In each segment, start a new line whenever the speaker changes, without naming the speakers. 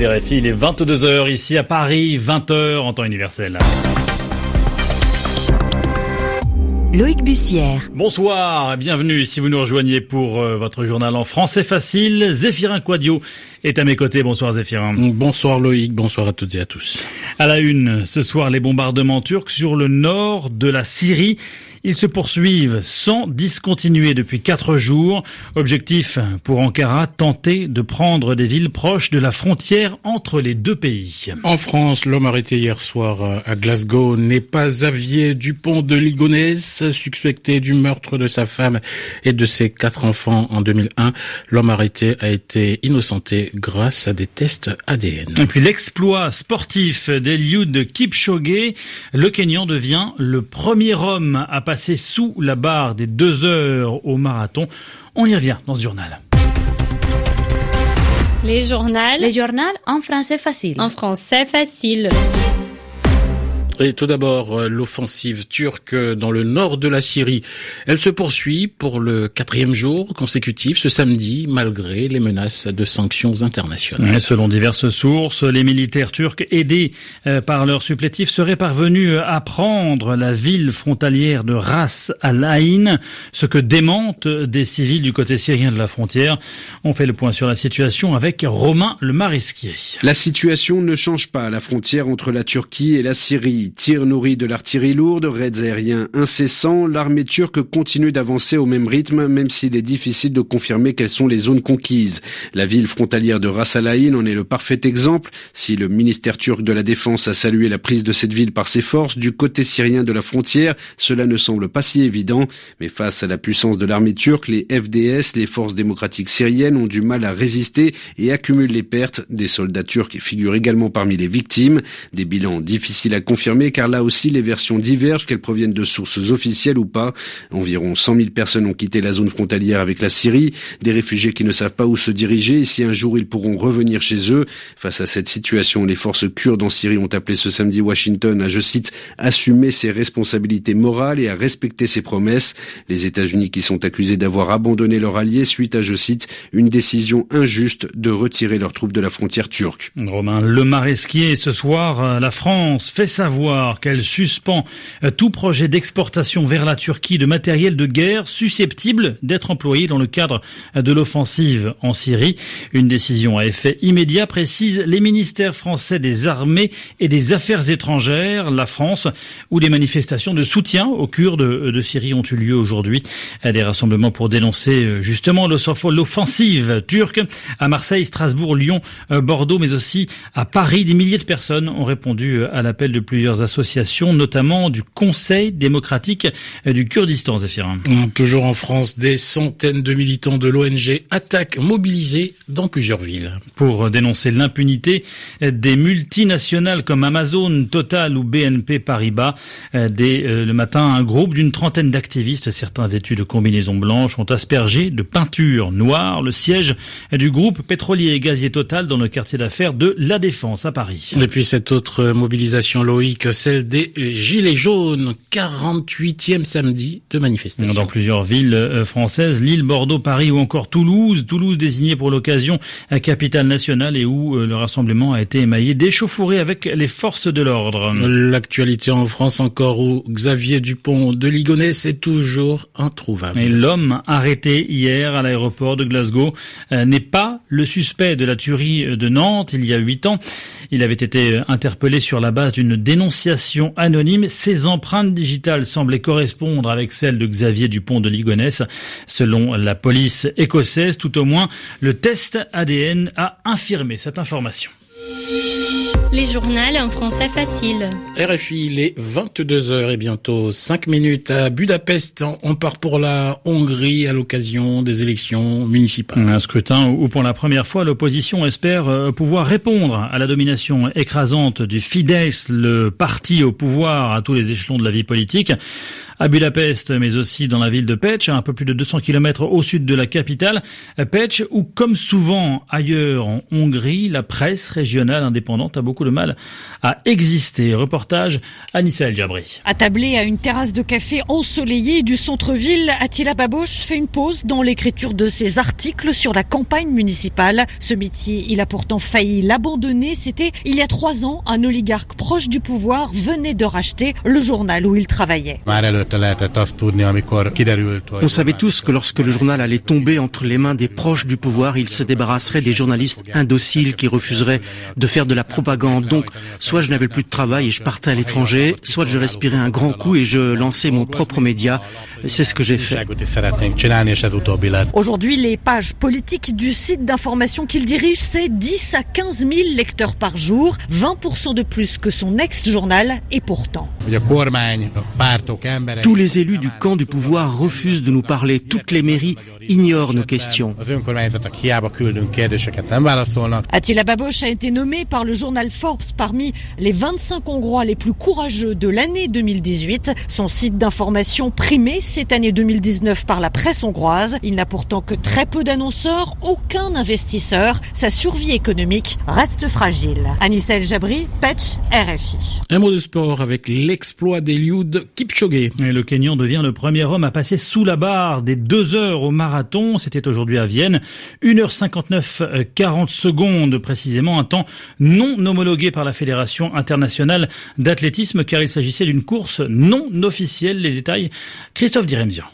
il est 22h ici à Paris, 20h en temps universel.
Loïc Bussière.
Bonsoir, bienvenue si vous nous rejoignez pour euh, votre journal en français facile. Zéphirin Quadio est à mes côtés. Bonsoir Zéphirin.
Bonsoir Loïc, bonsoir à toutes et à tous.
À la une, ce soir les bombardements turcs sur le nord de la Syrie. Ils se poursuivent sans discontinuer depuis quatre jours. Objectif pour Ankara, tenter de prendre des villes proches de la frontière entre les deux pays.
En France, l'homme arrêté hier soir à Glasgow n'est pas Xavier Dupont de Ligonnès, suspecté du meurtre de sa femme et de ses quatre enfants en 2001. L'homme arrêté a été innocenté grâce à des tests ADN.
Et puis l'exploit sportif d'Eliud Kipchoge, le Kenyan devient le premier homme à passer sous la barre des deux heures au marathon. On y revient dans ce journal.
Les journaux.
Les journaux en français facile.
En français facile.
Et tout d'abord, euh, l'offensive turque dans le nord de la Syrie. Elle se poursuit pour le quatrième jour consécutif ce samedi, malgré les menaces de sanctions internationales.
selon diverses sources, les militaires turcs, aidés euh, par leurs supplétifs, seraient parvenus à prendre la ville frontalière de Ras al Ain, ce que démentent des civils du côté syrien de la frontière. On fait le point sur la situation avec Romain le Marisquier.
La situation ne change pas à la frontière entre la Turquie et la Syrie. Tirs nourris de l'artillerie lourde, raids aériens incessants, l'armée turque continue d'avancer au même rythme, même s'il est difficile de confirmer quelles sont les zones conquises. La ville frontalière de Ras en est le parfait exemple. Si le ministère turc de la Défense a salué la prise de cette ville par ses forces, du côté syrien de la frontière, cela ne semble pas si évident. Mais face à la puissance de l'armée turque, les FDS, les forces démocratiques syriennes, ont du mal à résister et accumulent les pertes. Des soldats turcs figurent également parmi les victimes. Des bilans difficiles à confirmer car là aussi les versions divergent, qu'elles proviennent de sources officielles ou pas. Environ 100 000 personnes ont quitté la zone frontalière avec la Syrie, des réfugiés qui ne savent pas où se diriger et si un jour ils pourront revenir chez eux. Face à cette situation, les forces kurdes en Syrie ont appelé ce samedi Washington à, je cite, assumer ses responsabilités morales et à respecter ses promesses. Les États-Unis qui sont accusés d'avoir abandonné leurs alliés suite à, je cite, une décision injuste de retirer leurs troupes de la frontière turque.
Romain Le Maresquier, ce soir, la France fait savoir qu'elle suspend euh, tout projet d'exportation vers la Turquie de matériel de guerre susceptible d'être employé dans le cadre euh, de l'offensive en Syrie. Une décision à effet immédiat précise les ministères français des armées et des affaires étrangères, la France, où des manifestations de soutien aux Kurdes euh, de Syrie ont eu lieu aujourd'hui. Des rassemblements pour dénoncer justement l'offensive turque à Marseille, Strasbourg, Lyon, Bordeaux, mais aussi à Paris. Des milliers de personnes ont répondu à l'appel de plusieurs associations, notamment du Conseil démocratique du Kurdistan, Zéphirin.
Toujours en France, des centaines de militants de l'ONG attaquent mobilisés dans plusieurs villes.
Pour dénoncer l'impunité des multinationales comme Amazon, Total ou BNP Paribas, dès euh, le matin, un groupe d'une trentaine d'activistes, certains vêtus de combinaisons blanches, ont aspergé de peinture noire le siège du groupe pétrolier et gazier Total dans le quartier d'affaires de La Défense à Paris.
Et puis cette autre mobilisation, Loïc, celle des Gilets jaunes, 48e samedi de manifestation.
Dans plusieurs villes euh, françaises, Lille, Bordeaux, Paris ou encore Toulouse. Toulouse désignée pour l'occasion capitale nationale et où euh, le rassemblement a été émaillé d'échauffourées avec les forces de l'ordre.
L'actualité en France encore où Xavier Dupont de Ligonnès est toujours introuvable.
Et l'homme arrêté hier à l'aéroport de Glasgow euh, n'est pas le suspect de la tuerie de Nantes il y a huit ans. Il avait été interpellé sur la base d'une dénonciation anonyme. Ces empreintes digitales semblaient correspondre avec celles de Xavier Dupont de Ligonnès. Selon la police écossaise, tout au moins, le test ADN a infirmé cette information.
Les journaux en français facile.
RFI, les 22h et bientôt 5 minutes à Budapest. On part pour la Hongrie à l'occasion des élections municipales.
Un scrutin où pour la première fois l'opposition espère euh, pouvoir répondre à la domination écrasante du Fidesz, le parti au pouvoir à tous les échelons de la vie politique. À Budapest, mais aussi dans la ville de Pech, un peu plus de 200 km au sud de la capitale, Pech, où comme souvent ailleurs en Hongrie, la presse régionale indépendante a beaucoup de mal à exister. Reportage Anissa El Jabri.
Attablé à une terrasse de café ensoleillée du centre-ville, Attila Baboche fait une pause dans l'écriture de ses articles sur la campagne municipale. Ce métier, il a pourtant failli l'abandonner. C'était il y a trois ans, un oligarque proche du pouvoir venait de racheter le journal où il travaillait.
On savait tous que lorsque le journal allait tomber entre les mains des proches du pouvoir, il se débarrasserait des journalistes indociles qui refuseraient de faire de la propagande. Donc, soit je n'avais plus de travail et je partais à l'étranger, soit je respirais un grand coup et je lançais mon propre média. C'est ce que j'ai fait.
Aujourd'hui, les pages politiques du site d'information qu'il dirige, c'est 10 à 15 000 lecteurs par jour, 20% de plus que son ex-journal, et pourtant.
Tous les élus du camp du pouvoir refusent de nous parler. Toutes les mairies ignorent nos questions.
Attila Baboche a été nommé par le journal Forbes parmi les 25 Hongrois les plus courageux de l'année 2018. Son site d'information primé cette année 2019 par la presse hongroise. Il n'a pourtant que très peu d'annonceurs, aucun investisseur. Sa survie économique reste fragile. Anissel Jabri, Petch, RFI.
Un mot de sport avec l'exploit d'Eliud Kipchoge.
Le Kenyan devient le premier homme à passer sous la barre des deux heures au marathon. C'était aujourd'hui à Vienne. 1h59, 40 secondes précisément. Un temps non homologué par la Fédération internationale d'athlétisme car il s'agissait d'une course non officielle. Les détails, Christophe Diremzian.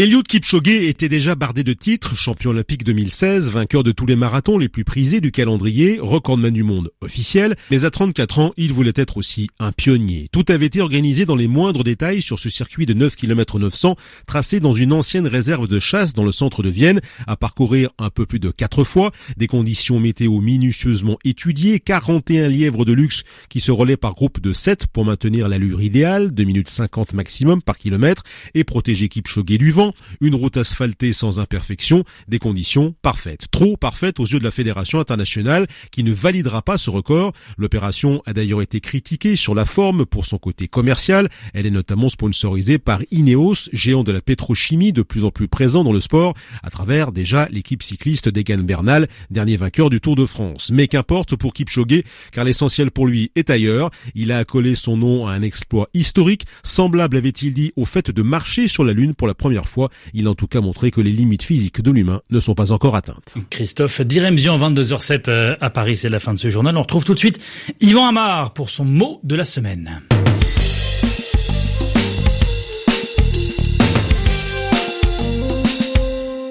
Eliud Kipchoge était déjà bardé de titres, champion olympique 2016, vainqueur de tous les marathons les plus prisés du calendrier, recordman du monde officiel, mais à 34 ans, il voulait être aussi un pionnier. Tout avait été organisé dans les moindres détails sur ce circuit de 9 km 900, tracé dans une ancienne réserve de chasse dans le centre de Vienne, à parcourir un peu plus de 4 fois, des conditions météo minutieusement étudiées, 41 lièvres de luxe qui se relaient par groupe de 7 pour maintenir l'allure idéale, 2 minutes 50 maximum par kilomètre, et protéger Kipchoge du vent une route asphaltée sans imperfection, des conditions parfaites. Trop parfaites aux yeux de la Fédération internationale qui ne validera pas ce record. L'opération a d'ailleurs été critiquée sur la forme pour son côté commercial. Elle est notamment sponsorisée par Ineos, géant de la pétrochimie de plus en plus présent dans le sport, à travers déjà l'équipe cycliste d'Egan Bernal, dernier vainqueur du Tour de France. Mais qu'importe pour Kipchoge, car l'essentiel pour lui est ailleurs. Il a accolé son nom à un exploit historique, semblable avait-il dit au fait de marcher sur la Lune pour la première fois fois. Il a en tout cas montré que les limites physiques de l'humain ne sont pas encore atteintes.
Christophe Diremzian, 22h07 euh, à Paris, c'est la fin de ce journal. On retrouve tout de suite Yvan Amar pour son mot de la semaine.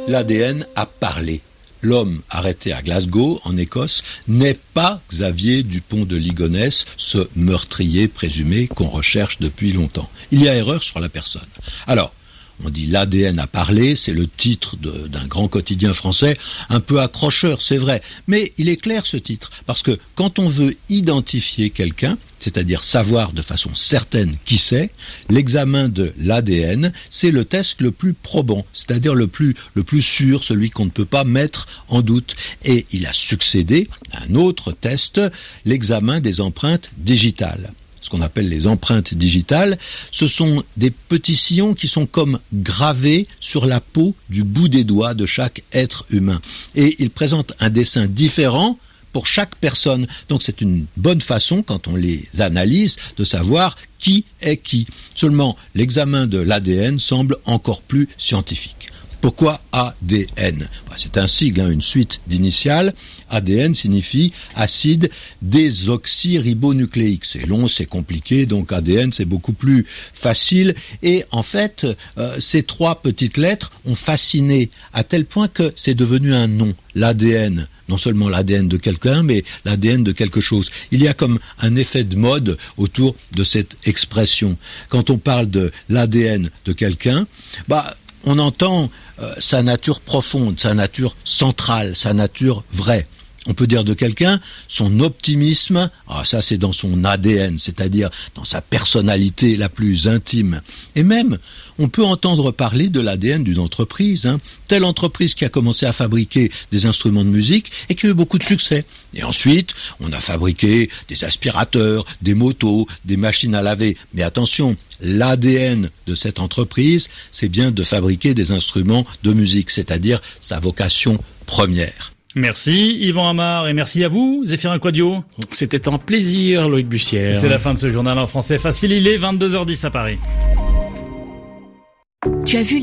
L'ADN a parlé. L'homme arrêté à Glasgow, en Écosse, n'est pas Xavier Dupont de Ligonnès, ce meurtrier présumé qu'on recherche depuis longtemps. Il y a erreur sur la personne. Alors, on dit l'ADN a parlé, c'est le titre d'un grand quotidien français, un peu accrocheur, c'est vrai. Mais il est clair ce titre, parce que quand on veut identifier quelqu'un, c'est-à-dire savoir de façon certaine qui c'est, l'examen de l'ADN, c'est le test le plus probant, c'est-à-dire le plus, le plus sûr, celui qu'on ne peut pas mettre en doute. Et il a succédé à un autre test, l'examen des empreintes digitales ce qu'on appelle les empreintes digitales, ce sont des petits sillons qui sont comme gravés sur la peau du bout des doigts de chaque être humain. Et ils présentent un dessin différent pour chaque personne. Donc c'est une bonne façon, quand on les analyse, de savoir qui est qui. Seulement, l'examen de l'ADN semble encore plus scientifique. Pourquoi ADN bah, C'est un sigle, hein, une suite d'initiales. ADN signifie acide désoxyribonucléique. C'est long, c'est compliqué, donc ADN c'est beaucoup plus facile. Et en fait, euh, ces trois petites lettres ont fasciné à tel point que c'est devenu un nom, l'ADN non seulement l'ADN de quelqu'un, mais l'ADN de quelque chose. Il y a comme un effet de mode autour de cette expression. Quand on parle de l'ADN de quelqu'un, bah, on entend euh, sa nature profonde, sa nature centrale, sa nature vraie. On peut dire de quelqu'un son optimisme, ah ça c'est dans son ADN, c'est-à-dire dans sa personnalité la plus intime. Et même, on peut entendre parler de l'ADN d'une entreprise, hein. telle entreprise qui a commencé à fabriquer des instruments de musique et qui a eu beaucoup de succès. Et ensuite, on a fabriqué des aspirateurs, des motos, des machines à laver. Mais attention, l'ADN de cette entreprise, c'est bien de fabriquer des instruments de musique, c'est-à-dire sa vocation première.
Merci Yvan Amar et merci à vous Zéphirin Quadio.
C'était un plaisir Loïc Bussière.
C'est la fin de ce journal en français facile, il est 22h10 à Paris.
Tu as vu